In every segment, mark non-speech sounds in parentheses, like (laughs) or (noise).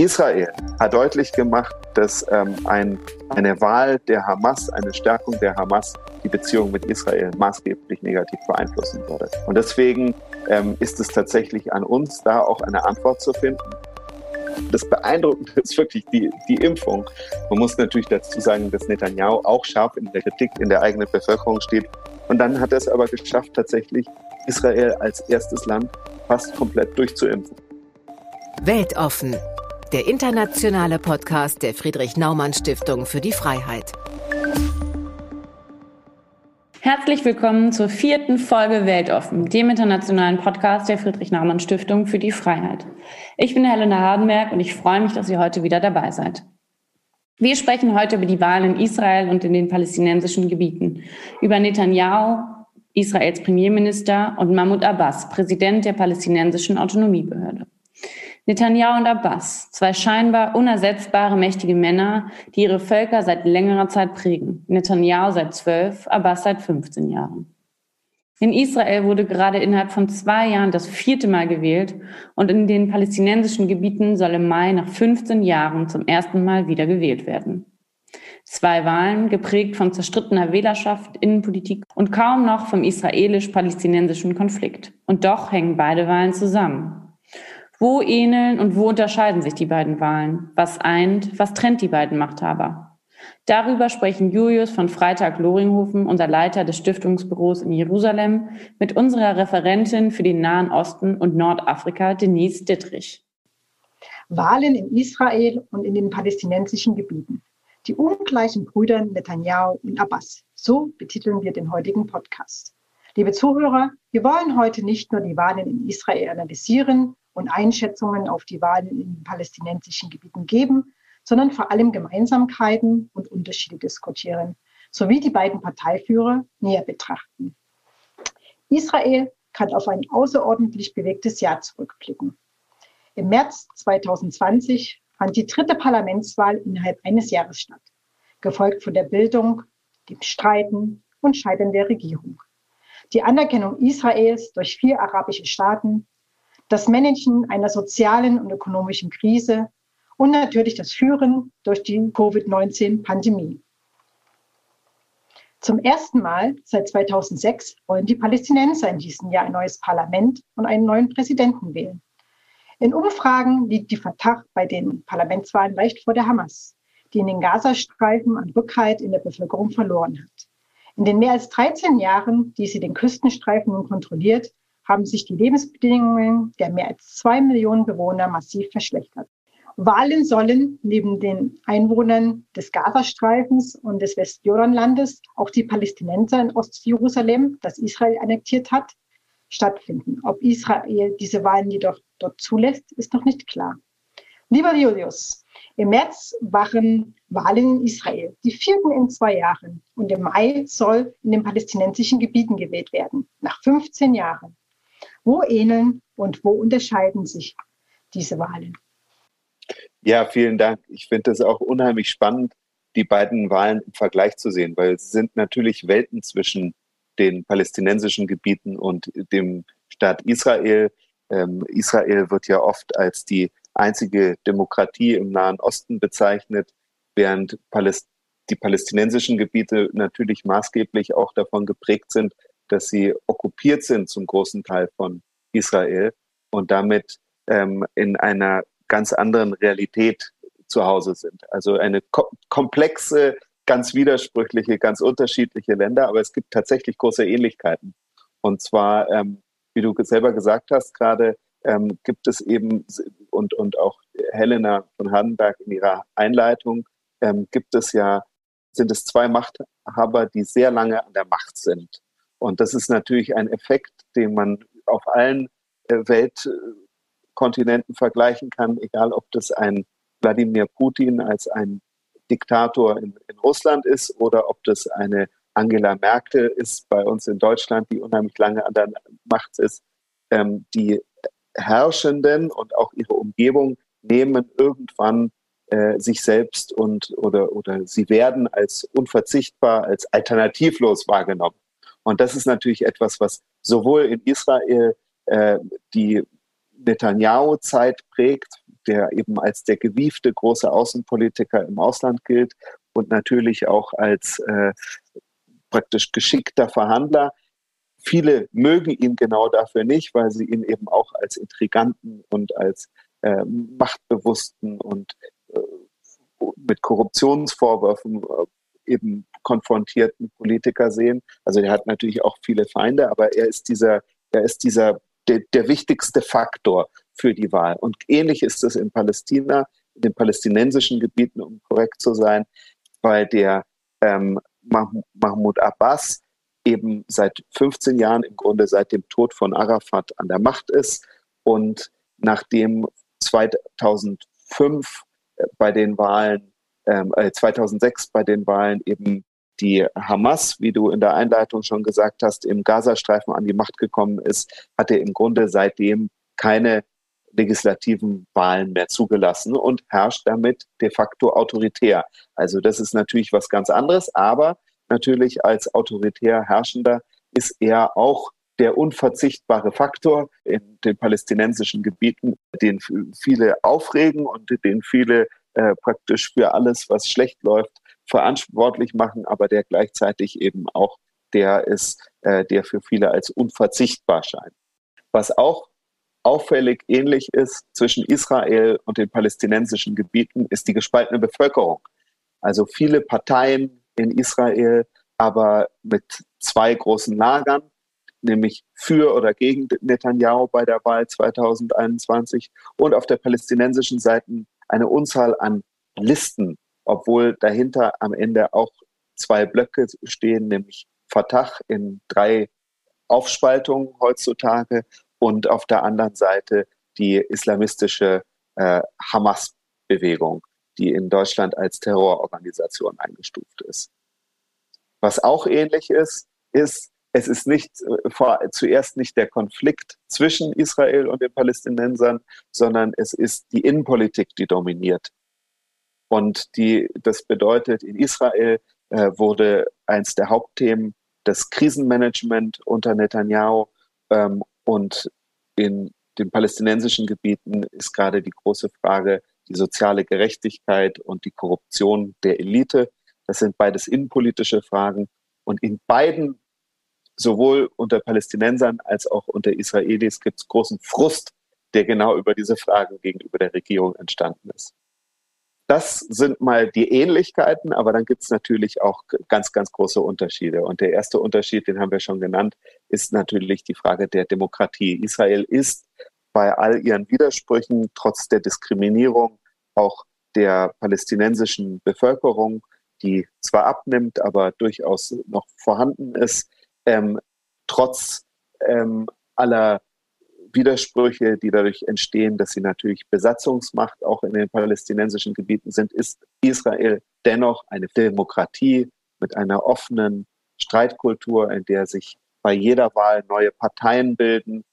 Israel hat deutlich gemacht, dass ähm, ein, eine Wahl der Hamas, eine Stärkung der Hamas die Beziehung mit Israel maßgeblich negativ beeinflussen würde. Und deswegen ähm, ist es tatsächlich an uns, da auch eine Antwort zu finden. Das Beeindruckende ist wirklich die, die Impfung. Man muss natürlich dazu sagen, dass Netanyahu auch scharf in der Kritik in der eigenen Bevölkerung steht. Und dann hat er es aber geschafft, tatsächlich Israel als erstes Land fast komplett durchzuimpfen. Weltoffen der internationale Podcast der Friedrich Naumann Stiftung für die Freiheit. Herzlich willkommen zur vierten Folge Weltoffen, dem internationalen Podcast der Friedrich Naumann Stiftung für die Freiheit. Ich bin Helena Hardenberg und ich freue mich, dass ihr heute wieder dabei seid. Wir sprechen heute über die Wahlen in Israel und in den palästinensischen Gebieten, über Netanyahu, Israels Premierminister und Mahmoud Abbas, Präsident der palästinensischen Autonomiebehörde. Netanyahu und Abbas, zwei scheinbar unersetzbare mächtige Männer, die ihre Völker seit längerer Zeit prägen. Netanyahu seit zwölf, Abbas seit 15 Jahren. In Israel wurde gerade innerhalb von zwei Jahren das vierte Mal gewählt und in den palästinensischen Gebieten soll im Mai nach 15 Jahren zum ersten Mal wieder gewählt werden. Zwei Wahlen, geprägt von zerstrittener Wählerschaft, Innenpolitik und kaum noch vom israelisch-palästinensischen Konflikt. Und doch hängen beide Wahlen zusammen. Wo ähneln und wo unterscheiden sich die beiden Wahlen? Was eint, was trennt die beiden Machthaber? Darüber sprechen Julius von Freitag Loringhofen, unser Leiter des Stiftungsbüros in Jerusalem, mit unserer Referentin für den Nahen Osten und Nordafrika, Denise Dittrich. Wahlen in Israel und in den palästinensischen Gebieten. Die ungleichen Brüder Netanyahu und Abbas. So betiteln wir den heutigen Podcast. Liebe Zuhörer, wir wollen heute nicht nur die Wahlen in Israel analysieren, und Einschätzungen auf die Wahlen in palästinensischen Gebieten geben, sondern vor allem Gemeinsamkeiten und Unterschiede diskutieren, sowie die beiden Parteiführer näher betrachten. Israel kann auf ein außerordentlich bewegtes Jahr zurückblicken. Im März 2020 fand die dritte Parlamentswahl innerhalb eines Jahres statt, gefolgt von der Bildung, dem Streiten und Scheitern der Regierung. Die Anerkennung Israels durch vier arabische Staaten das Managen einer sozialen und ökonomischen Krise und natürlich das Führen durch die Covid-19-Pandemie. Zum ersten Mal seit 2006 wollen die Palästinenser in diesem Jahr ein neues Parlament und einen neuen Präsidenten wählen. In Umfragen liegt die Fatah bei den Parlamentswahlen leicht vor der Hamas, die in den Gazastreifen an Rückhalt in der Bevölkerung verloren hat. In den mehr als 13 Jahren, die sie den Küstenstreifen nun kontrolliert, haben sich die Lebensbedingungen der mehr als zwei Millionen Bewohner massiv verschlechtert. Wahlen sollen neben den Einwohnern des Gazastreifens und des Westjordanlandes auch die Palästinenser in Ostjerusalem, das Israel annektiert hat, stattfinden. Ob Israel diese Wahlen jedoch dort zulässt, ist noch nicht klar. Lieber Julius, im März waren Wahlen in Israel, die vierten in zwei Jahren. Und im Mai soll in den palästinensischen Gebieten gewählt werden, nach 15 Jahren. Wo ähneln und wo unterscheiden sich diese Wahlen? Ja, vielen Dank. Ich finde es auch unheimlich spannend, die beiden Wahlen im Vergleich zu sehen, weil es sind natürlich Welten zwischen den palästinensischen Gebieten und dem Staat Israel. Ähm, Israel wird ja oft als die einzige Demokratie im Nahen Osten bezeichnet, während Paläst die palästinensischen Gebiete natürlich maßgeblich auch davon geprägt sind, dass sie okkupiert sind zum großen Teil von Israel und damit ähm, in einer ganz anderen Realität zu Hause sind. Also eine ko komplexe, ganz widersprüchliche, ganz unterschiedliche Länder, aber es gibt tatsächlich große Ähnlichkeiten. Und zwar, ähm, wie du selber gesagt hast, gerade ähm, gibt es eben, und, und auch Helena von Hardenberg in ihrer Einleitung, ähm, gibt es ja, sind es zwei Machthaber, die sehr lange an der Macht sind. Und das ist natürlich ein Effekt, den man auf allen äh, Weltkontinenten vergleichen kann, egal ob das ein Wladimir Putin als ein Diktator in, in Russland ist oder ob das eine Angela Merkel ist bei uns in Deutschland, die unheimlich lange an der Macht ist. Ähm, die Herrschenden und auch ihre Umgebung nehmen irgendwann äh, sich selbst und oder oder sie werden als unverzichtbar, als alternativlos wahrgenommen. Und das ist natürlich etwas, was sowohl in Israel äh, die Netanyahu-Zeit prägt, der eben als der gewiefte große Außenpolitiker im Ausland gilt und natürlich auch als äh, praktisch geschickter Verhandler. Viele mögen ihn genau dafür nicht, weil sie ihn eben auch als Intriganten und als äh, machtbewussten und äh, mit Korruptionsvorwürfen äh, eben konfrontierten Politiker sehen. Also er hat natürlich auch viele Feinde, aber er ist dieser, er ist dieser der, der wichtigste Faktor für die Wahl. Und ähnlich ist es in Palästina, in den palästinensischen Gebieten, um korrekt zu sein, bei der ähm, Mahmoud Abbas eben seit 15 Jahren, im Grunde seit dem Tod von Arafat an der Macht ist und nachdem 2005 äh, bei den Wahlen, ähm, 2006 äh, bei den Wahlen eben die Hamas, wie du in der Einleitung schon gesagt hast, im Gazastreifen an die Macht gekommen ist, hat er im Grunde seitdem keine legislativen Wahlen mehr zugelassen und herrscht damit de facto autoritär. Also das ist natürlich was ganz anderes, aber natürlich als autoritär Herrschender ist er auch der unverzichtbare Faktor in den palästinensischen Gebieten, den viele aufregen und den viele äh, praktisch für alles, was schlecht läuft, verantwortlich machen, aber der gleichzeitig eben auch der ist, äh, der für viele als unverzichtbar scheint. Was auch auffällig ähnlich ist zwischen Israel und den palästinensischen Gebieten, ist die gespaltene Bevölkerung. Also viele Parteien in Israel, aber mit zwei großen Lagern, nämlich für oder gegen Netanyahu bei der Wahl 2021 und auf der palästinensischen Seite eine Unzahl an Listen, obwohl dahinter am Ende auch zwei Blöcke stehen, nämlich Fatah in drei Aufspaltungen heutzutage und auf der anderen Seite die islamistische äh, Hamas-Bewegung, die in Deutschland als Terrororganisation eingestuft ist. Was auch ähnlich ist, ist, es ist nicht äh, vor, zuerst nicht der Konflikt zwischen Israel und den Palästinensern, sondern es ist die Innenpolitik, die dominiert. Und die, das bedeutet, in Israel äh, wurde eins der Hauptthemen das Krisenmanagement unter Netanyahu ähm, und in den palästinensischen Gebieten ist gerade die große Frage die soziale Gerechtigkeit und die Korruption der Elite. Das sind beides innenpolitische Fragen. Und in beiden, sowohl unter Palästinensern als auch unter Israelis, gibt es großen Frust, der genau über diese Fragen gegenüber der Regierung entstanden ist. Das sind mal die Ähnlichkeiten, aber dann gibt es natürlich auch ganz, ganz große Unterschiede. Und der erste Unterschied, den haben wir schon genannt, ist natürlich die Frage der Demokratie. Israel ist bei all ihren Widersprüchen, trotz der Diskriminierung auch der palästinensischen Bevölkerung, die zwar abnimmt, aber durchaus noch vorhanden ist, ähm, trotz ähm, aller Widersprüche, die dadurch entstehen, dass sie natürlich Besatzungsmacht auch in den palästinensischen Gebieten sind, ist Israel dennoch eine Demokratie mit einer offenen Streitkultur, in der sich bei jeder Wahl neue Parteien bilden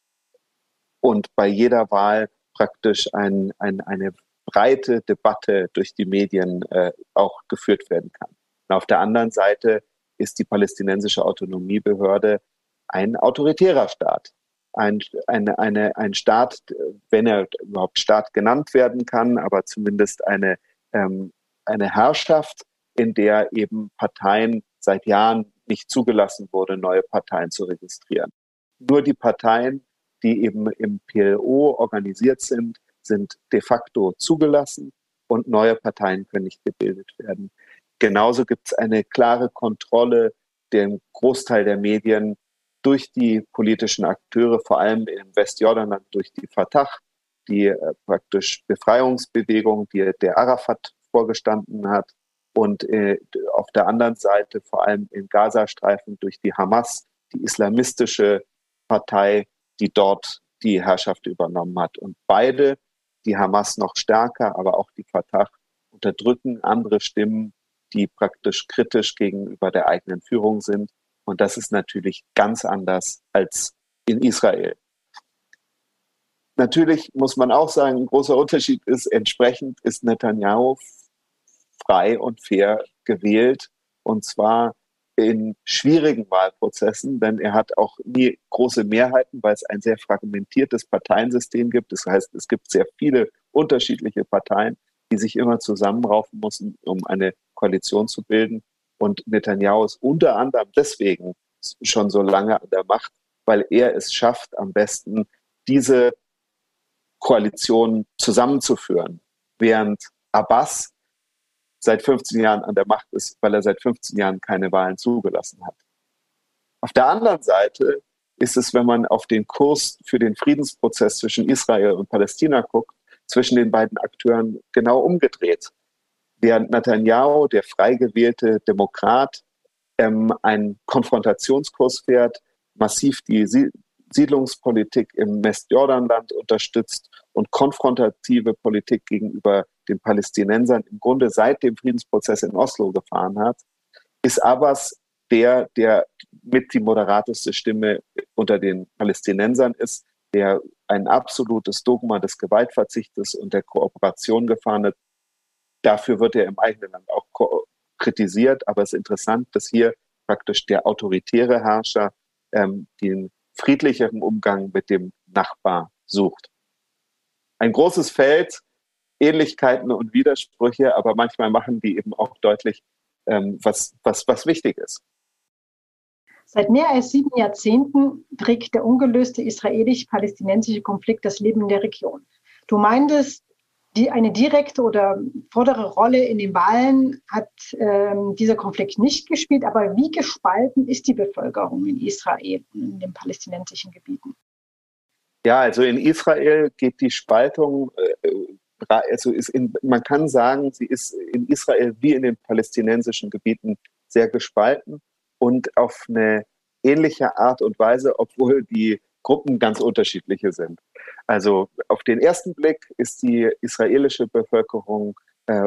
und bei jeder Wahl praktisch ein, ein, eine breite Debatte durch die Medien äh, auch geführt werden kann. Und auf der anderen Seite ist die palästinensische Autonomiebehörde ein autoritärer Staat ein, eine, eine, ein Staat, wenn er überhaupt Staat genannt werden kann, aber zumindest eine, ähm, eine Herrschaft, in der eben Parteien seit Jahren nicht zugelassen wurde, neue Parteien zu registrieren. Nur die Parteien, die eben im PLO organisiert sind, sind de facto zugelassen und neue Parteien können nicht gebildet werden. Genauso gibt es eine klare Kontrolle, dem Großteil der Medien durch die politischen Akteure, vor allem im Westjordanland durch die Fatah, die äh, praktisch Befreiungsbewegung, die der Arafat vorgestanden hat, und äh, auf der anderen Seite vor allem im Gazastreifen durch die Hamas, die islamistische Partei, die dort die Herrschaft übernommen hat. Und beide, die Hamas noch stärker, aber auch die Fatah, unterdrücken andere Stimmen, die praktisch kritisch gegenüber der eigenen Führung sind und das ist natürlich ganz anders als in Israel. Natürlich muss man auch sagen, ein großer Unterschied ist, entsprechend ist Netanyahu frei und fair gewählt. Und zwar in schwierigen Wahlprozessen, denn er hat auch nie große Mehrheiten, weil es ein sehr fragmentiertes Parteiensystem gibt. Das heißt, es gibt sehr viele unterschiedliche Parteien, die sich immer zusammenraufen müssen, um eine Koalition zu bilden. Und Netanyahu ist unter anderem deswegen schon so lange an der Macht, weil er es schafft, am besten diese Koalition zusammenzuführen, während Abbas seit 15 Jahren an der Macht ist, weil er seit 15 Jahren keine Wahlen zugelassen hat. Auf der anderen Seite ist es, wenn man auf den Kurs für den Friedensprozess zwischen Israel und Palästina guckt, zwischen den beiden Akteuren genau umgedreht. Während Netanyahu, der frei gewählte Demokrat, ähm, einen Konfrontationskurs fährt, massiv die Siedlungspolitik im Westjordanland unterstützt und konfrontative Politik gegenüber den Palästinensern im Grunde seit dem Friedensprozess in Oslo gefahren hat, ist Abbas der, der mit die moderateste Stimme unter den Palästinensern ist, der ein absolutes Dogma des Gewaltverzichtes und der Kooperation gefahren hat. Dafür wird er im eigenen Land auch kritisiert, aber es ist interessant, dass hier praktisch der autoritäre Herrscher ähm, den friedlicheren Umgang mit dem Nachbar sucht. Ein großes Feld, Ähnlichkeiten und Widersprüche, aber manchmal machen die eben auch deutlich, ähm, was, was, was wichtig ist. Seit mehr als sieben Jahrzehnten trägt der ungelöste israelisch-palästinensische Konflikt das Leben in der Region. Du meintest, die, eine direkte oder vordere Rolle in den Wahlen hat ähm, dieser Konflikt nicht gespielt. Aber wie gespalten ist die Bevölkerung in Israel in den palästinensischen Gebieten? Ja, also in Israel geht die Spaltung, äh, also ist in, man kann sagen, sie ist in Israel wie in den palästinensischen Gebieten sehr gespalten und auf eine ähnliche Art und Weise, obwohl die Gruppen ganz unterschiedliche sind. Also auf den ersten Blick ist die israelische Bevölkerung äh,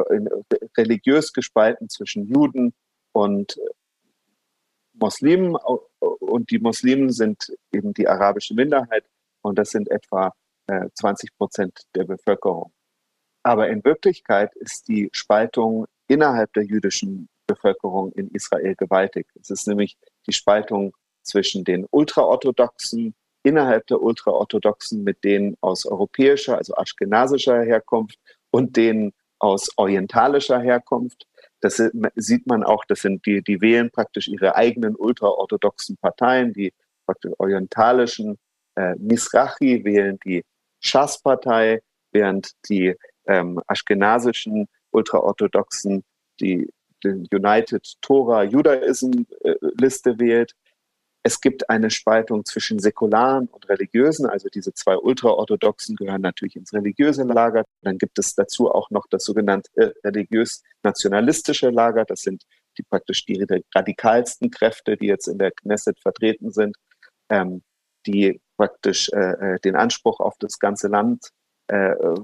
religiös gespalten zwischen Juden und Muslimen und die Muslimen sind eben die arabische Minderheit und das sind etwa äh, 20 Prozent der Bevölkerung. Aber in Wirklichkeit ist die Spaltung innerhalb der jüdischen Bevölkerung in Israel gewaltig. Es ist nämlich die Spaltung zwischen den ultraorthodoxen innerhalb der Ultraorthodoxen mit denen aus europäischer, also aschkenasischer Herkunft und denen aus orientalischer Herkunft. Das sieht man auch, das sind die, die wählen praktisch ihre eigenen ultraorthodoxen Parteien, die praktisch orientalischen äh, Misrachi wählen die Schas-Partei, während die ähm, aschkenasischen ultraorthodoxen die, die United Torah Judaism äh, Liste wählt. Es gibt eine Spaltung zwischen säkularen und religiösen, also diese zwei ultraorthodoxen gehören natürlich ins religiöse Lager. Dann gibt es dazu auch noch das sogenannte äh, religiös-nationalistische Lager. Das sind die praktisch die radikalsten Kräfte, die jetzt in der Knesset vertreten sind, ähm, die praktisch äh, äh den Anspruch auf das ganze Land, äh, äh,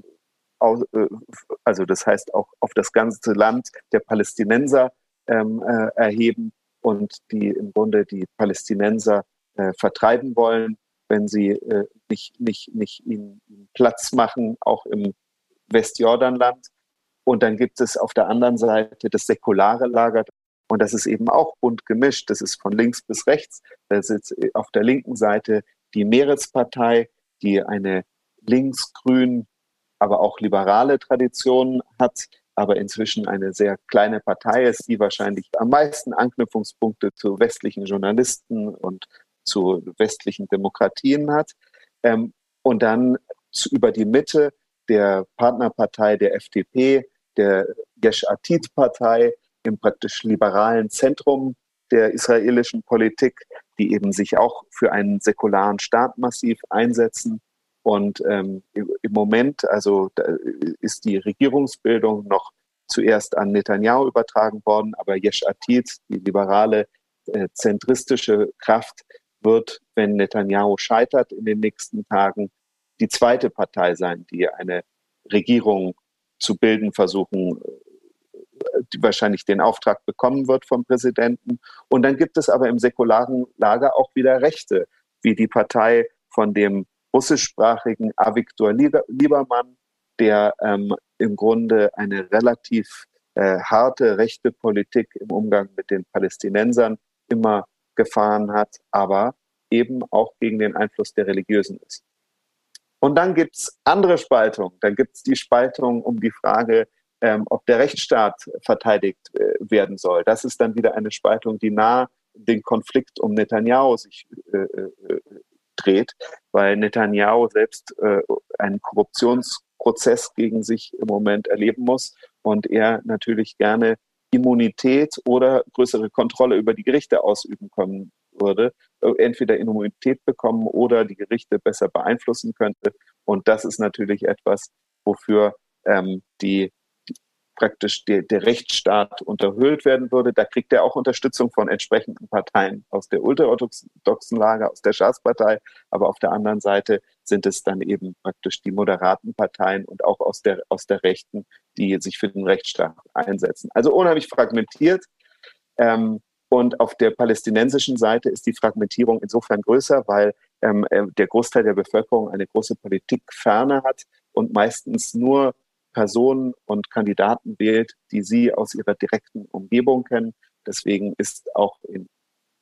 also das heißt auch auf das ganze Land der Palästinenser ähm, äh, erheben und die im Grunde die Palästinenser äh, vertreiben wollen, wenn sie äh, nicht, nicht, nicht ihnen Platz machen, auch im Westjordanland. Und dann gibt es auf der anderen Seite das säkulare Lager. Und das ist eben auch bunt gemischt. Das ist von links bis rechts. Da sitzt auf der linken Seite die Meerespartei, die eine linksgrün, aber auch liberale Tradition hat aber inzwischen eine sehr kleine Partei ist, die wahrscheinlich am meisten Anknüpfungspunkte zu westlichen Journalisten und zu westlichen Demokratien hat. Ähm, und dann zu, über die Mitte der Partnerpartei der FDP, der Yesh Atid-Partei im praktisch liberalen Zentrum der israelischen Politik, die eben sich auch für einen säkularen Staat massiv einsetzen und ähm, im Moment, also ist die Regierungsbildung noch zuerst an Netanyahu übertragen worden, aber Yesh Atid, die liberale, äh, zentristische Kraft, wird, wenn Netanyahu scheitert in den nächsten Tagen, die zweite Partei sein, die eine Regierung zu bilden versuchen, äh, die wahrscheinlich den Auftrag bekommen wird vom Präsidenten. Und dann gibt es aber im säkularen Lager auch wieder Rechte, wie die Partei von dem russischsprachigen Avigdor Liebermann, der ähm, im Grunde eine relativ äh, harte rechte Politik im Umgang mit den Palästinensern immer gefahren hat, aber eben auch gegen den Einfluss der Religiösen ist. Und dann gibt es andere Spaltungen. Dann gibt es die Spaltung um die Frage, ähm, ob der Rechtsstaat verteidigt äh, werden soll. Das ist dann wieder eine Spaltung, die nah den Konflikt um Netanyahu sich äh, äh, dreht, weil Netanyahu selbst äh, einen Korruptionsprozess gegen sich im Moment erleben muss und er natürlich gerne Immunität oder größere Kontrolle über die Gerichte ausüben können würde, äh, entweder Immunität bekommen oder die Gerichte besser beeinflussen könnte. Und das ist natürlich etwas, wofür ähm, die praktisch der, der Rechtsstaat unterhöhlt werden würde. Da kriegt er auch Unterstützung von entsprechenden Parteien aus der ultraorthodoxen Lager, aus der Schaatspartei. Aber auf der anderen Seite sind es dann eben praktisch die moderaten Parteien und auch aus der, aus der Rechten, die sich für den Rechtsstaat einsetzen. Also unheimlich fragmentiert. Ähm, und auf der palästinensischen Seite ist die Fragmentierung insofern größer, weil ähm, äh, der Großteil der Bevölkerung eine große Politikferne hat und meistens nur Personen und Kandidaten wählt, die sie aus ihrer direkten Umgebung kennen. Deswegen ist auch in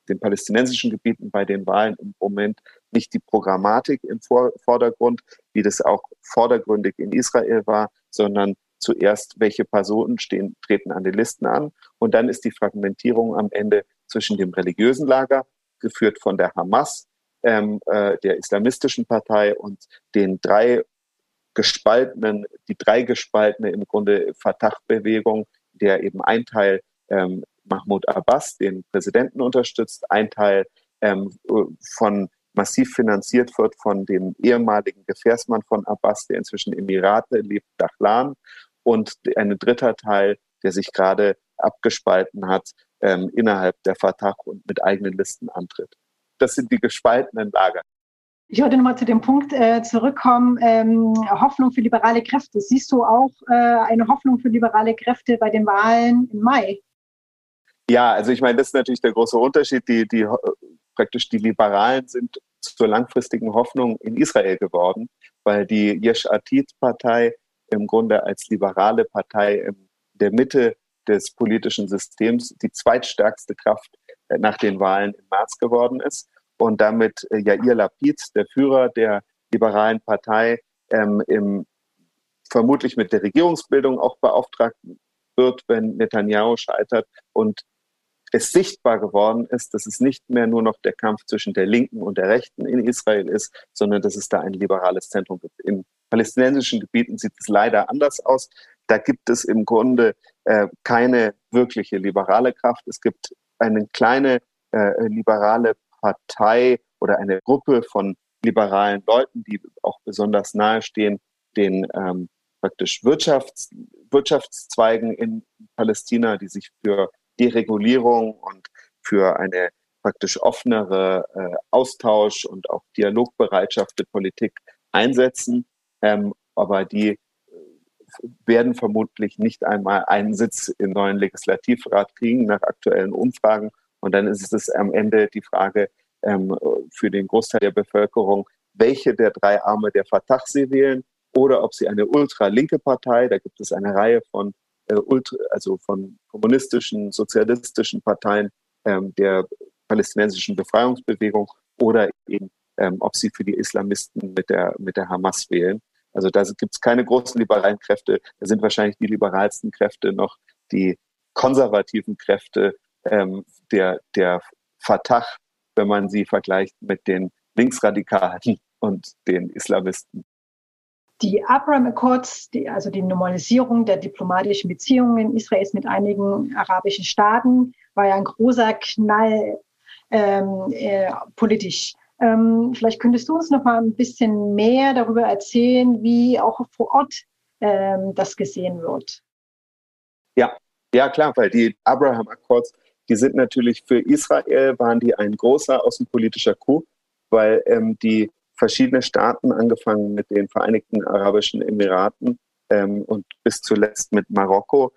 den palästinensischen Gebieten bei den Wahlen im Moment nicht die Programmatik im Vordergrund, wie das auch vordergründig in Israel war, sondern zuerst, welche Personen stehen, treten an den Listen an. Und dann ist die Fragmentierung am Ende zwischen dem religiösen Lager, geführt von der Hamas, ähm, äh, der islamistischen Partei und den drei gespaltenen, die drei gespaltene im Grunde Fatah-Bewegung, der eben ein Teil ähm, Mahmoud Abbas, den Präsidenten unterstützt, ein Teil ähm, von massiv finanziert wird von dem ehemaligen Gefährsmann von Abbas, der inzwischen Emirate lebt, Dachlan, und ein dritter Teil, der sich gerade abgespalten hat ähm, innerhalb der Fatah und mit eigenen Listen antritt. Das sind die gespaltenen Lager. Ich wollte nochmal zu dem Punkt äh, zurückkommen, ähm, Hoffnung für liberale Kräfte. Siehst du auch äh, eine Hoffnung für liberale Kräfte bei den Wahlen im Mai? Ja, also ich meine, das ist natürlich der große Unterschied. Die, die praktisch die Liberalen sind zur langfristigen Hoffnung in Israel geworden, weil die Yesh Atid-Partei im Grunde als liberale Partei in der Mitte des politischen Systems die zweitstärkste Kraft äh, nach den Wahlen im März geworden ist und damit äh, Yair Lapid, der Führer der liberalen Partei, ähm, im, vermutlich mit der Regierungsbildung auch beauftragt wird, wenn Netanyahu scheitert und es sichtbar geworden ist, dass es nicht mehr nur noch der Kampf zwischen der Linken und der Rechten in Israel ist, sondern dass es da ein liberales Zentrum gibt. In palästinensischen Gebieten sieht es leider anders aus. Da gibt es im Grunde äh, keine wirkliche liberale Kraft. Es gibt eine kleine äh, liberale Partei oder eine Gruppe von liberalen Leuten, die auch besonders nahestehen, den ähm, praktisch Wirtschafts Wirtschaftszweigen in Palästina, die sich für Deregulierung und für eine praktisch offenere äh, Austausch und auch Dialogbereitschaft der Politik einsetzen. Ähm, aber die äh, werden vermutlich nicht einmal einen Sitz im neuen Legislativrat kriegen nach aktuellen Umfragen. Und dann ist es am Ende die Frage ähm, für den Großteil der Bevölkerung, welche der drei Arme der Fatah sie wählen oder ob sie eine ultralinke Partei, da gibt es eine Reihe von äh, ultra, also von kommunistischen, sozialistischen Parteien ähm, der palästinensischen Befreiungsbewegung oder eben ähm, ob sie für die Islamisten mit der, mit der Hamas wählen. Also da gibt es keine großen liberalen Kräfte. Da sind wahrscheinlich die liberalsten Kräfte noch die konservativen Kräfte ähm, der, der Fatah, wenn man sie vergleicht mit den Linksradikalen und den Islamisten. Die Abraham Accords, die, also die Normalisierung der diplomatischen Beziehungen Israels mit einigen arabischen Staaten, war ja ein großer Knall ähm, äh, politisch. Ähm, vielleicht könntest du uns noch mal ein bisschen mehr darüber erzählen, wie auch vor Ort ähm, das gesehen wird. Ja, ja klar, weil die Abraham Accords, die sind natürlich für Israel waren die ein großer außenpolitischer Coup, weil ähm, die verschiedene Staaten, angefangen mit den Vereinigten Arabischen Emiraten ähm, und bis zuletzt mit Marokko,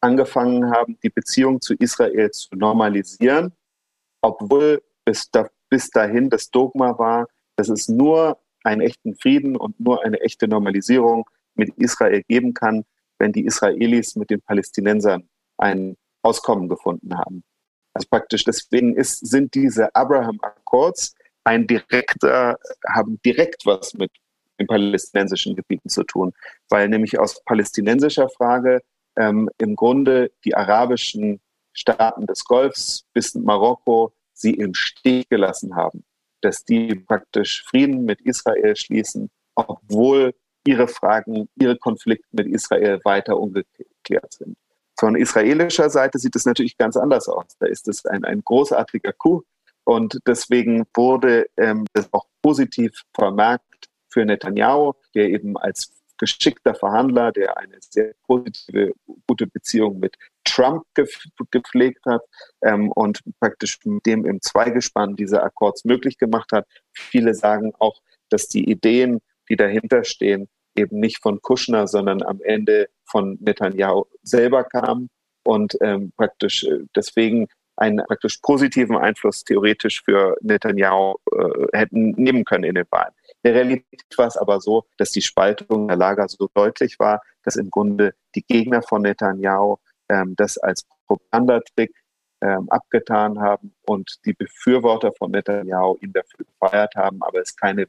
angefangen haben, die Beziehung zu Israel zu normalisieren, obwohl bis, da, bis dahin das Dogma war, dass es nur einen echten Frieden und nur eine echte Normalisierung mit Israel geben kann, wenn die Israelis mit den Palästinensern ein Auskommen gefunden haben. Also praktisch deswegen ist, sind diese Abraham Accords ein direkter, haben direkt was mit den palästinensischen Gebieten zu tun, weil nämlich aus palästinensischer Frage ähm, im Grunde die arabischen Staaten des Golfs bis Marokko sie im Stich gelassen haben, dass die praktisch Frieden mit Israel schließen, obwohl ihre Fragen, ihre Konflikte mit Israel weiter ungeklärt sind. Von israelischer Seite sieht es natürlich ganz anders aus. Da ist es ein, ein großartiger Coup und deswegen wurde ähm, das auch positiv vermerkt für Netanyahu, der eben als geschickter Verhandler, der eine sehr positive, gute Beziehung mit Trump gepflegt hat ähm, und praktisch mit dem im Zweigespann diese Akkords möglich gemacht hat. Viele sagen auch, dass die Ideen, die dahinter stehen, eben nicht von Kushner, sondern am Ende von Netanyahu selber kamen und ähm, praktisch äh, deswegen einen praktisch positiven Einfluss theoretisch für Netanyahu äh, hätten nehmen können in den Wahlen. In der Realität war es aber so, dass die Spaltung der Lager so deutlich war, dass im Grunde die Gegner von Netanyahu ähm, das als Propagandatrick ähm, abgetan haben und die Befürworter von Netanyahu ihn dafür gefeiert haben, aber es keine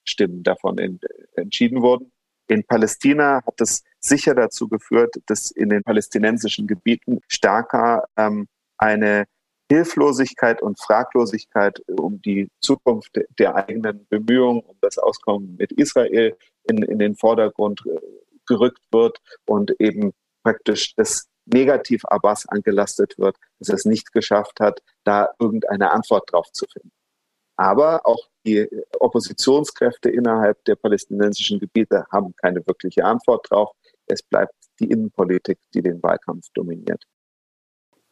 Wechselwählerstimmen davon in, entschieden wurden. In Palästina hat es sicher dazu geführt, dass in den palästinensischen Gebieten stärker ähm, eine Hilflosigkeit und Fraglosigkeit um die Zukunft der eigenen Bemühungen um das Auskommen mit Israel in, in den Vordergrund äh, gerückt wird und eben praktisch das negativ Abbas angelastet wird, dass es nicht geschafft hat, da irgendeine Antwort drauf zu finden. Aber auch die Oppositionskräfte innerhalb der palästinensischen Gebiete haben keine wirkliche Antwort drauf. Es bleibt die Innenpolitik, die den Wahlkampf dominiert.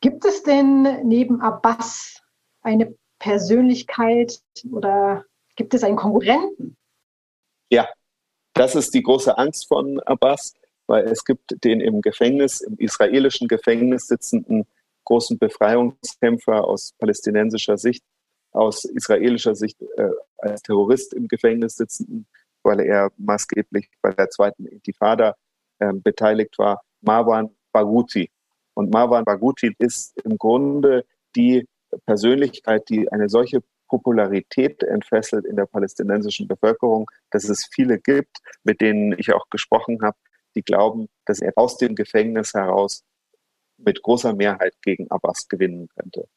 Gibt es denn neben Abbas eine Persönlichkeit oder gibt es einen Konkurrenten? Ja, das ist die große Angst von Abbas, weil es gibt den im Gefängnis, im israelischen Gefängnis sitzenden großen Befreiungskämpfer aus palästinensischer Sicht, aus israelischer Sicht äh, als Terrorist im Gefängnis sitzenden, weil er maßgeblich bei der zweiten Intifada äh, beteiligt war, Marwan Baguti. Und Marwan Baguti ist im Grunde die Persönlichkeit, die eine solche Popularität entfesselt in der palästinensischen Bevölkerung, dass es viele gibt, mit denen ich auch gesprochen habe, die glauben, dass er aus dem Gefängnis heraus mit großer Mehrheit gegen Abbas gewinnen könnte.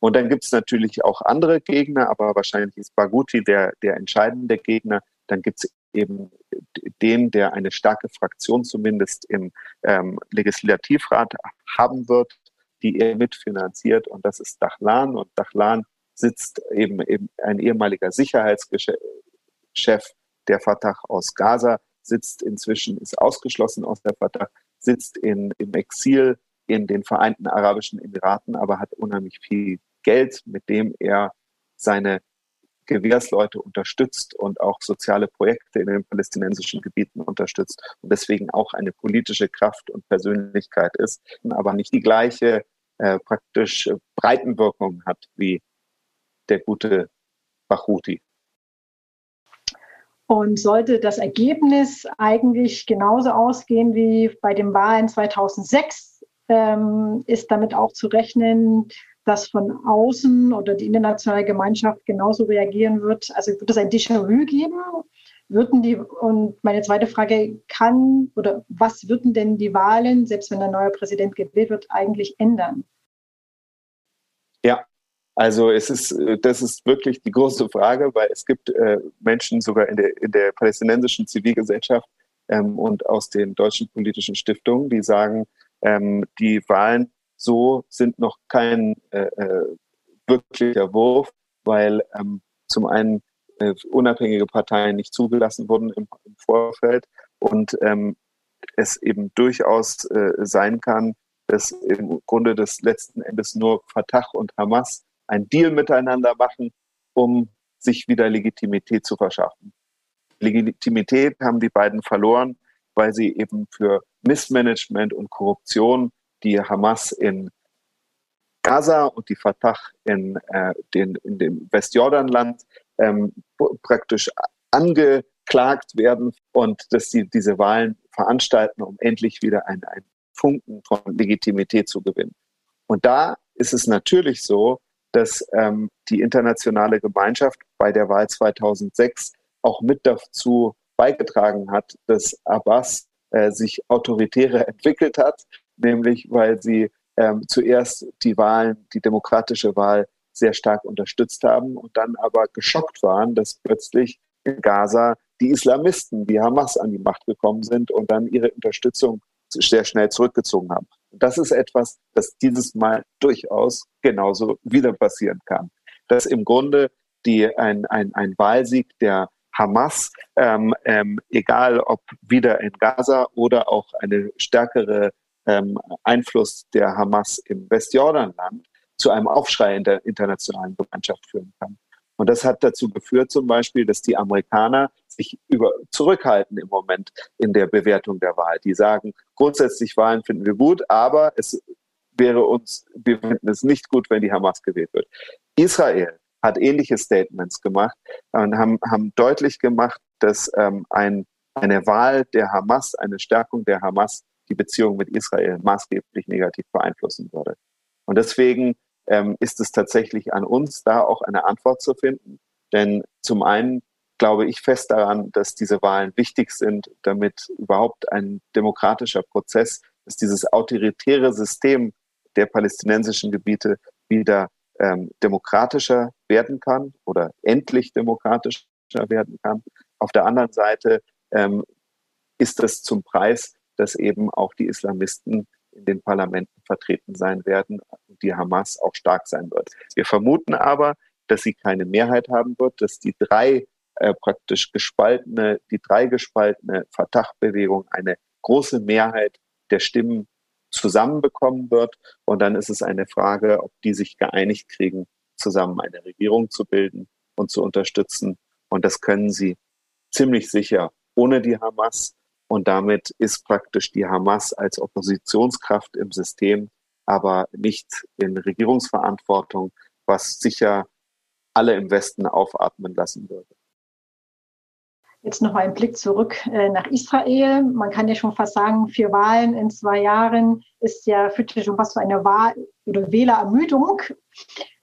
Und dann gibt es natürlich auch andere Gegner, aber wahrscheinlich ist Baguti der, der entscheidende Gegner. Dann gibt es eben den, der eine starke Fraktion zumindest im ähm, Legislativrat haben wird, die er mitfinanziert. Und das ist Dachlan. Und Dachlan sitzt eben, eben ein ehemaliger Sicherheitschef der Fatah aus Gaza, sitzt inzwischen, ist ausgeschlossen aus der Fatah, sitzt in, im Exil in den Vereinten Arabischen Emiraten, aber hat unheimlich viel Geld, mit dem er seine Gewehrsleute unterstützt und auch soziale Projekte in den palästinensischen Gebieten unterstützt und deswegen auch eine politische Kraft und Persönlichkeit ist, aber nicht die gleiche äh, praktisch Breitenwirkung hat wie der gute Bachuti. Und sollte das Ergebnis eigentlich genauso ausgehen wie bei den Wahlen 2006, ähm, ist damit auch zu rechnen, dass von außen oder die internationale Gemeinschaft genauso reagieren wird? Also wird es ein Déjà-vu geben? Würden die, und meine zweite Frage, kann oder was würden denn die Wahlen, selbst wenn ein neuer Präsident gewählt wird, eigentlich ändern? Ja, also es ist, das ist wirklich die große Frage, weil es gibt äh, Menschen sogar in der, in der palästinensischen Zivilgesellschaft ähm, und aus den deutschen politischen Stiftungen, die sagen, ähm, die Wahlen so sind noch kein äh, äh, wirklicher Wurf, weil ähm, zum einen äh, unabhängige Parteien nicht zugelassen wurden im, im Vorfeld und ähm, es eben durchaus äh, sein kann, dass im Grunde des letzten Endes nur Fatah und Hamas ein Deal miteinander machen, um sich wieder Legitimität zu verschaffen. Legitimität haben die beiden verloren, weil sie eben für Missmanagement und Korruption die Hamas in Gaza und die Fatah in, äh, den, in dem Westjordanland ähm, praktisch angeklagt werden und dass sie diese Wahlen veranstalten, um endlich wieder einen, einen Funken von Legitimität zu gewinnen. Und da ist es natürlich so, dass ähm, die internationale Gemeinschaft bei der Wahl 2006 auch mit dazu beigetragen hat, dass Abbas äh, sich autoritärer entwickelt hat, nämlich weil sie ähm, zuerst die Wahlen, die demokratische Wahl sehr stark unterstützt haben und dann aber geschockt waren, dass plötzlich in Gaza die Islamisten, die Hamas an die Macht gekommen sind und dann ihre Unterstützung sehr schnell zurückgezogen haben. Und das ist etwas, das dieses Mal durchaus genauso wieder passieren kann. Dass im Grunde die, ein, ein, ein Wahlsieg der Hamas, ähm, ähm, egal ob wieder in Gaza oder auch eine stärkere ähm, Einfluss der Hamas im Westjordanland zu einem Aufschrei in der internationalen Gemeinschaft führen kann. Und das hat dazu geführt zum Beispiel, dass die Amerikaner sich über, zurückhalten im Moment in der Bewertung der Wahl. Die sagen, grundsätzlich Wahlen finden wir gut, aber es wäre uns, wir finden es nicht gut, wenn die Hamas gewählt wird. Israel hat ähnliche Statements gemacht und haben, haben deutlich gemacht, dass ähm, ein, eine Wahl der Hamas, eine Stärkung der Hamas die Beziehung mit Israel maßgeblich negativ beeinflussen würde. Und deswegen ähm, ist es tatsächlich an uns, da auch eine Antwort zu finden. Denn zum einen glaube ich fest daran, dass diese Wahlen wichtig sind, damit überhaupt ein demokratischer Prozess, dass dieses autoritäre System der palästinensischen Gebiete wieder ähm, demokratischer werden kann oder endlich demokratischer werden kann. Auf der anderen Seite ähm, ist es zum Preis, dass eben auch die Islamisten in den Parlamenten vertreten sein werden und die Hamas auch stark sein wird. Wir vermuten aber, dass sie keine Mehrheit haben wird, dass die drei äh, praktisch gespaltene, die drei gespaltene Fatah-Bewegung eine große Mehrheit der Stimmen zusammenbekommen wird. Und dann ist es eine Frage, ob die sich geeinigt kriegen, zusammen eine Regierung zu bilden und zu unterstützen. Und das können sie ziemlich sicher ohne die Hamas. Und damit ist praktisch die Hamas als Oppositionskraft im System, aber nicht in Regierungsverantwortung, was sicher alle im Westen aufatmen lassen würde. Jetzt noch mal ein Blick zurück äh, nach Israel. Man kann ja schon fast sagen, vier Wahlen in zwei Jahren ist ja führt ja schon fast zu einer Wahl- oder Wählerermüdung.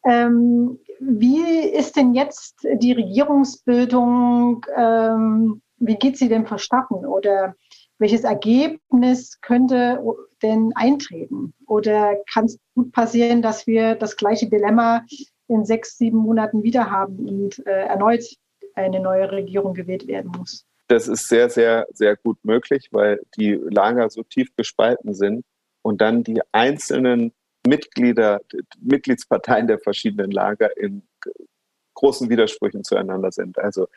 Ähm, wie ist denn jetzt die Regierungsbildung ähm, wie geht sie denn verstatten oder welches Ergebnis könnte denn eintreten? Oder kann es gut passieren, dass wir das gleiche Dilemma in sechs, sieben Monaten wieder haben und äh, erneut eine neue Regierung gewählt werden muss? Das ist sehr, sehr, sehr gut möglich, weil die Lager so tief gespalten sind und dann die einzelnen Mitglieder, Mitgliedsparteien der verschiedenen Lager in großen Widersprüchen zueinander sind. Also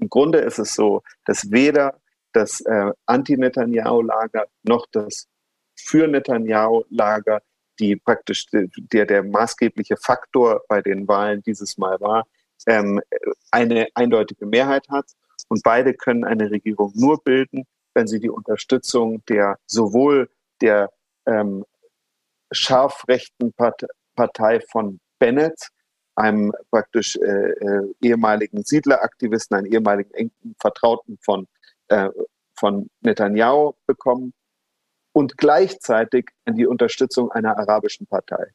im Grunde ist es so, dass weder das äh, Anti-Netanyahu-Lager noch das Für-Netanyahu-Lager, die praktisch der, der maßgebliche Faktor bei den Wahlen dieses Mal war, ähm, eine eindeutige Mehrheit hat. Und beide können eine Regierung nur bilden, wenn sie die Unterstützung der sowohl der ähm, scharf rechten Partei von Bennett einem praktisch äh, äh, ehemaligen Siedleraktivisten, einen ehemaligen engen Vertrauten von, äh, von Netanyahu bekommen und gleichzeitig die Unterstützung einer arabischen Partei.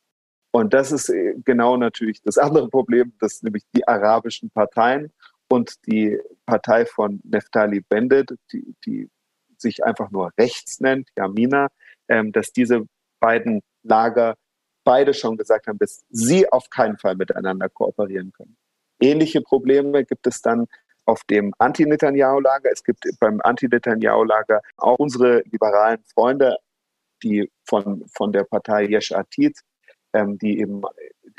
Und das ist äh, genau natürlich das andere Problem, dass nämlich die arabischen Parteien und die Partei von Neftali Bennett, die, die sich einfach nur rechts nennt, Yamina, ähm, dass diese beiden Lager beide schon gesagt haben, dass sie auf keinen Fall miteinander kooperieren können. Ähnliche Probleme gibt es dann auf dem Anti-Netanyahu-Lager. Es gibt beim Anti-Netanyahu-Lager auch unsere liberalen Freunde, die von, von der Partei Yesh Atid, ähm, die eben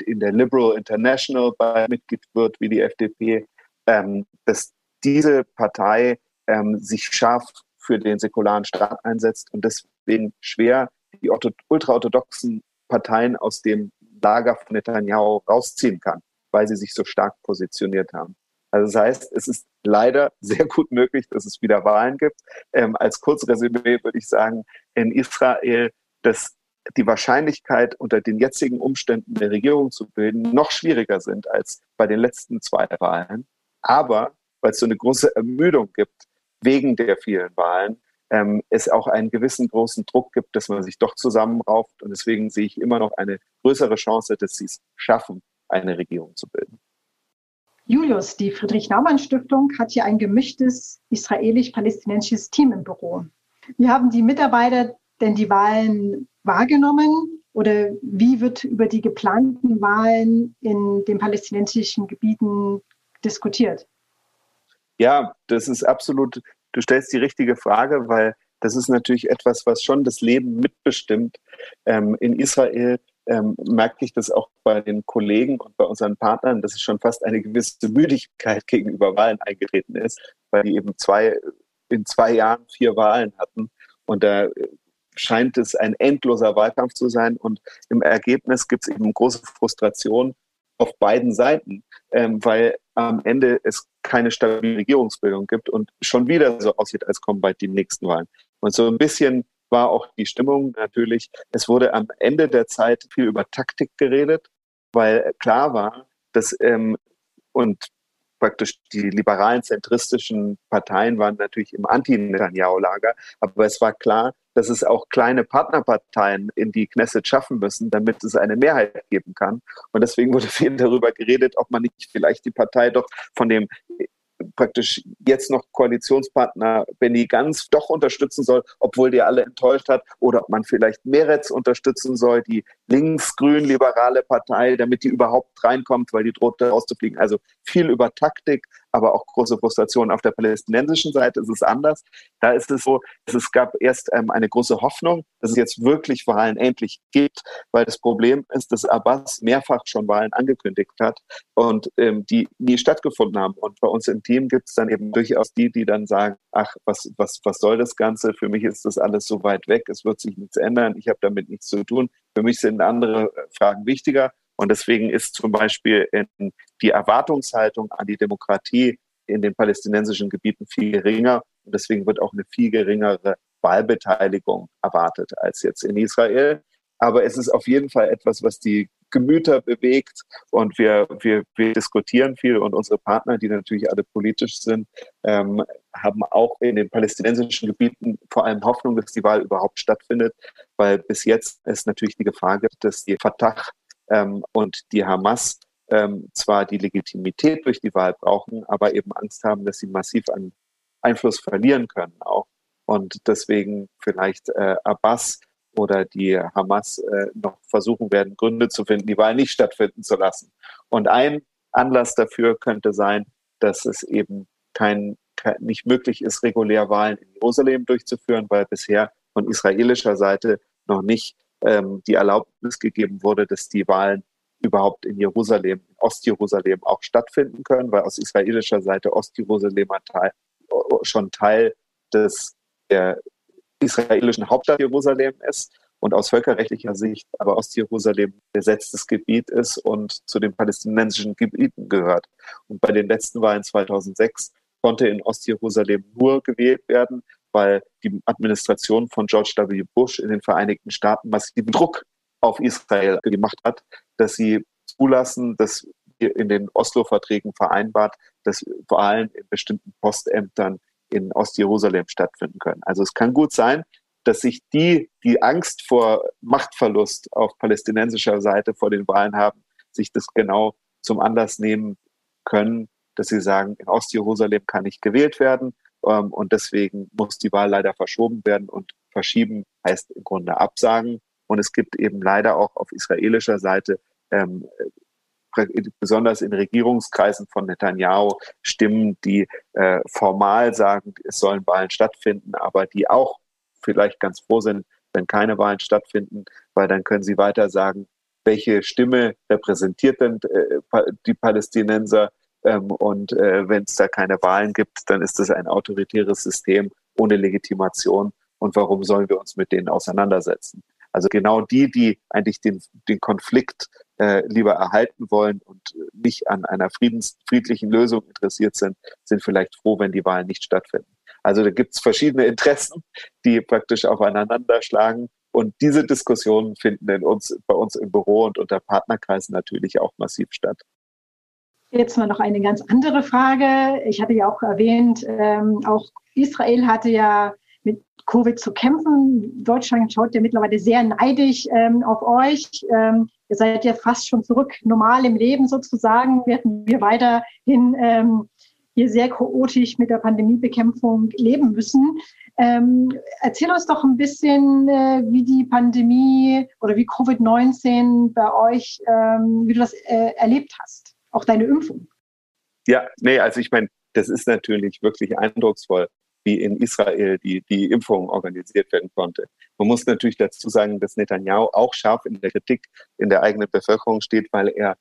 in der Liberal International bei Mitglied wird, wie die FDP, ähm, dass diese Partei ähm, sich scharf für den säkularen Staat einsetzt und deswegen schwer die ultraorthodoxen Parteien aus dem Lager von Netanyahu rausziehen kann, weil sie sich so stark positioniert haben. Also das heißt, es ist leider (laughs) sehr gut möglich, dass es wieder Wahlen gibt. Ähm, als Kurzresümee würde ich sagen, in Israel, dass die Wahrscheinlichkeit, unter den jetzigen Umständen eine Regierung zu bilden, noch schwieriger sind als bei den letzten zwei Wahlen. Aber weil es so eine große Ermüdung gibt wegen der vielen Wahlen, ähm, es auch einen gewissen großen Druck gibt, dass man sich doch zusammenrauft. Und deswegen sehe ich immer noch eine größere Chance, dass sie es schaffen, eine Regierung zu bilden. Julius, die Friedrich-Naumann-Stiftung hat hier ein gemischtes israelisch-palästinensisches Team im Büro. Wie haben die Mitarbeiter denn die Wahlen wahrgenommen? Oder wie wird über die geplanten Wahlen in den palästinensischen Gebieten diskutiert? Ja, das ist absolut, du stellst die richtige Frage, weil das ist natürlich etwas, was schon das Leben mitbestimmt. Ähm, in Israel ähm, merke ich das auch bei den Kollegen und bei unseren Partnern, dass es schon fast eine gewisse Müdigkeit (laughs) gegenüber Wahlen eingetreten ist, weil die eben zwei, in zwei Jahren vier Wahlen hatten. Und da scheint es ein endloser Wahlkampf zu sein. Und im Ergebnis gibt es eben große Frustration auf beiden Seiten, ähm, weil am Ende es keine stabile Regierungsbildung gibt und schon wieder so aussieht, als kommen bald die nächsten Wahlen. Und so ein bisschen war auch die Stimmung natürlich. Es wurde am Ende der Zeit viel über Taktik geredet, weil klar war, dass ähm, und praktisch die liberalen zentristischen Parteien waren natürlich im Anti-Netanyahu-Lager, aber es war klar, dass es auch kleine Partnerparteien in die Knesset schaffen müssen, damit es eine Mehrheit geben kann. Und deswegen wurde viel darüber geredet, ob man nicht vielleicht die Partei doch von dem praktisch jetzt noch Koalitionspartner Benny Ganz doch unterstützen soll, obwohl der alle enttäuscht hat, oder ob man vielleicht Meretz unterstützen soll, die links-grün-liberale Partei, damit die überhaupt reinkommt, weil die droht rauszufliegen. Also viel über Taktik, aber auch große Frustration. Auf der palästinensischen Seite ist es anders. Da ist es so, es gab erst ähm, eine große Hoffnung, dass es jetzt wirklich Wahlen endlich gibt, weil das Problem ist, dass Abbas mehrfach schon Wahlen angekündigt hat und ähm, die nie stattgefunden haben. Und bei uns im Team gibt es dann eben durchaus die, die dann sagen, ach, was, was, was soll das Ganze? Für mich ist das alles so weit weg, es wird sich nichts ändern, ich habe damit nichts zu tun. Für mich sind andere Fragen wichtiger. Und deswegen ist zum Beispiel die Erwartungshaltung an die Demokratie in den palästinensischen Gebieten viel geringer. Und deswegen wird auch eine viel geringere Wahlbeteiligung erwartet als jetzt in Israel. Aber es ist auf jeden Fall etwas, was die Gemüter bewegt und wir, wir, wir diskutieren viel und unsere Partner, die natürlich alle politisch sind, ähm, haben auch in den palästinensischen Gebieten vor allem Hoffnung, dass die Wahl überhaupt stattfindet, weil bis jetzt ist natürlich die Gefahr gibt, dass die Fatah ähm, und die Hamas ähm, zwar die Legitimität durch die Wahl brauchen, aber eben Angst haben, dass sie massiv an Einfluss verlieren können auch. Und deswegen vielleicht äh, Abbas oder die Hamas äh, noch versuchen werden, Gründe zu finden, die Wahl nicht stattfinden zu lassen. Und ein Anlass dafür könnte sein, dass es eben kein, kein, nicht möglich ist, regulär Wahlen in Jerusalem durchzuführen, weil bisher von israelischer Seite noch nicht ähm, die Erlaubnis gegeben wurde, dass die Wahlen überhaupt in Jerusalem, in Ostjerusalem auch stattfinden können, weil aus israelischer Seite Ostjerusalem Teil, schon Teil des der israelischen Hauptstadt Jerusalem ist und aus völkerrechtlicher Sicht aber Ostjerusalem besetztes Gebiet ist und zu den palästinensischen Gebieten gehört. Und bei den letzten Wahlen 2006 konnte in Ostjerusalem nur gewählt werden, weil die Administration von George W. Bush in den Vereinigten Staaten massiven Druck auf Israel gemacht hat, dass sie zulassen, dass in den Oslo-Verträgen vereinbart, dass Wahlen in bestimmten Postämtern in Ostjerusalem stattfinden können. Also es kann gut sein, dass sich die, die Angst vor Machtverlust auf palästinensischer Seite vor den Wahlen haben, sich das genau zum Anlass nehmen können, dass sie sagen, in Ostjerusalem kann nicht gewählt werden ähm, und deswegen muss die Wahl leider verschoben werden und verschieben heißt im Grunde absagen. Und es gibt eben leider auch auf israelischer Seite ähm, besonders in Regierungskreisen von Netanyahu Stimmen, die äh, formal sagen, es sollen Wahlen stattfinden, aber die auch vielleicht ganz froh sind, wenn keine Wahlen stattfinden, weil dann können sie weiter sagen, welche Stimme repräsentiert denn äh, die Palästinenser ähm, und äh, wenn es da keine Wahlen gibt, dann ist das ein autoritäres System ohne Legitimation und warum sollen wir uns mit denen auseinandersetzen? Also genau die, die eigentlich den, den Konflikt äh, lieber erhalten wollen und nicht an einer friedens, friedlichen Lösung interessiert sind, sind vielleicht froh, wenn die Wahlen nicht stattfinden. Also da gibt es verschiedene Interessen, die praktisch aufeinander schlagen. Und diese Diskussionen finden in uns, bei uns im Büro und unter Partnerkreisen natürlich auch massiv statt. Jetzt mal noch eine ganz andere Frage. Ich hatte ja auch erwähnt, ähm, auch Israel hatte ja mit Covid zu kämpfen. Deutschland schaut ja mittlerweile sehr neidisch ähm, auf euch. Ähm, ihr seid ja fast schon zurück normal im Leben sozusagen, werden wir weiterhin ähm, hier sehr chaotisch mit der Pandemiebekämpfung leben müssen. Ähm, erzähl uns doch ein bisschen, äh, wie die Pandemie oder wie Covid-19 bei euch, ähm, wie du das äh, erlebt hast, auch deine Impfung. Ja, nee, also ich meine, das ist natürlich wirklich eindrucksvoll, wie in Israel die, die Impfung organisiert werden konnte. Man muss natürlich dazu sagen, dass Netanyahu auch scharf in der Kritik in der eigenen Bevölkerung steht, weil er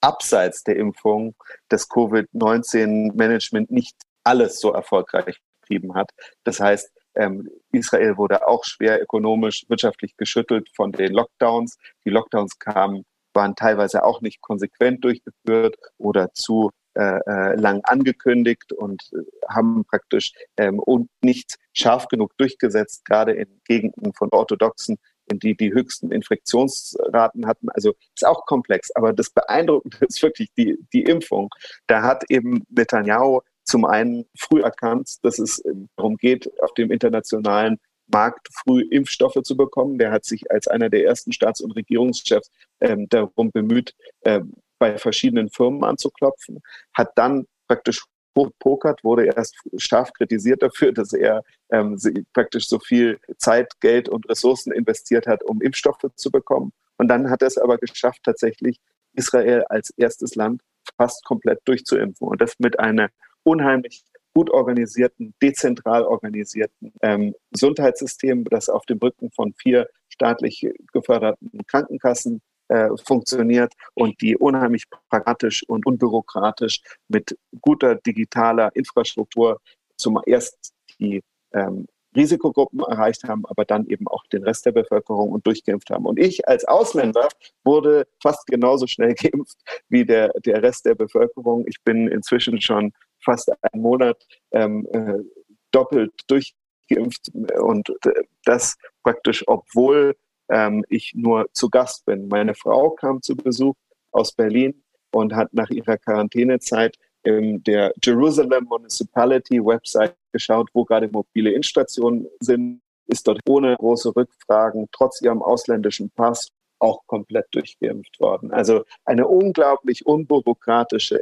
abseits der Impfung das Covid-19-Management nicht alles so erfolgreich betrieben hat. Das heißt, ähm, Israel wurde auch schwer ökonomisch, wirtschaftlich geschüttelt von den Lockdowns. Die Lockdowns kamen, waren teilweise auch nicht konsequent durchgeführt oder zu äh, äh, lang angekündigt und äh, haben praktisch ähm, und nicht scharf genug durchgesetzt, gerade in Gegenden von Orthodoxen, in die die höchsten Infektionsraten hatten. Also ist auch komplex, aber das Beeindruckende (laughs) ist wirklich die, die Impfung. Da hat eben Netanyahu zum einen früh erkannt, dass es darum geht, auf dem internationalen Markt früh Impfstoffe zu bekommen. Der hat sich als einer der ersten Staats- und Regierungschefs ähm, darum bemüht, ähm, bei verschiedenen Firmen anzuklopfen, hat dann praktisch hochpokert, wurde erst scharf kritisiert dafür, dass er ähm, praktisch so viel Zeit, Geld und Ressourcen investiert hat, um Impfstoffe zu bekommen. Und dann hat er es aber geschafft, tatsächlich Israel als erstes Land fast komplett durchzuimpfen. Und das mit einer unheimlich gut organisierten, dezentral organisierten ähm, Gesundheitssystem, das auf dem Rücken von vier staatlich geförderten Krankenkassen äh, funktioniert und die unheimlich pragmatisch und unbürokratisch mit guter digitaler Infrastruktur zum erst die ähm, Risikogruppen erreicht haben, aber dann eben auch den Rest der Bevölkerung und durchgeimpft haben. Und ich als Ausländer wurde fast genauso schnell (laughs) geimpft wie der, der Rest der Bevölkerung. Ich bin inzwischen schon fast einen Monat ähm, äh, doppelt durchgeimpft und äh, das praktisch, obwohl ähm, ich nur zu Gast bin. Meine Frau kam zu Besuch aus Berlin und hat nach ihrer Quarantänezeit in der Jerusalem Municipality Website geschaut, wo gerade mobile Installationen sind, ist dort ohne große Rückfragen, trotz ihrem ausländischen Pass, auch komplett durchgeimpft worden. Also eine unglaublich unbürokratische,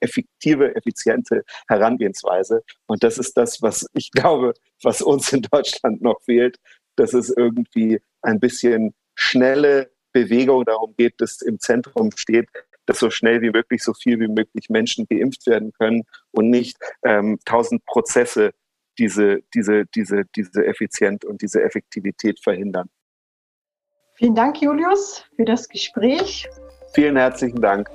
effektive, effiziente Herangehensweise. Und das ist das, was ich glaube, was uns in Deutschland noch fehlt, dass es irgendwie ein bisschen schnelle Bewegung darum geht, dass im Zentrum steht, dass so schnell wie möglich so viel wie möglich Menschen geimpft werden können und nicht ähm, tausend Prozesse diese, diese, diese, diese Effizienz und diese Effektivität verhindern. Vielen Dank, Julius, für das Gespräch. Vielen herzlichen Dank.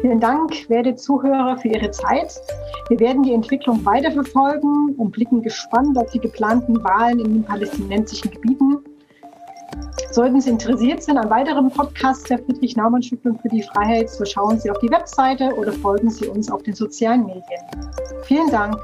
Vielen Dank, werte Zuhörer, für Ihre Zeit. Wir werden die Entwicklung weiterverfolgen und blicken gespannt auf die geplanten Wahlen in den palästinensischen Gebieten. Sollten Sie interessiert sein an weiteren Podcasts der Friedrich-Naumann-Stiftung für die Freiheit, so schauen Sie auf die Webseite oder folgen Sie uns auf den sozialen Medien. Vielen Dank.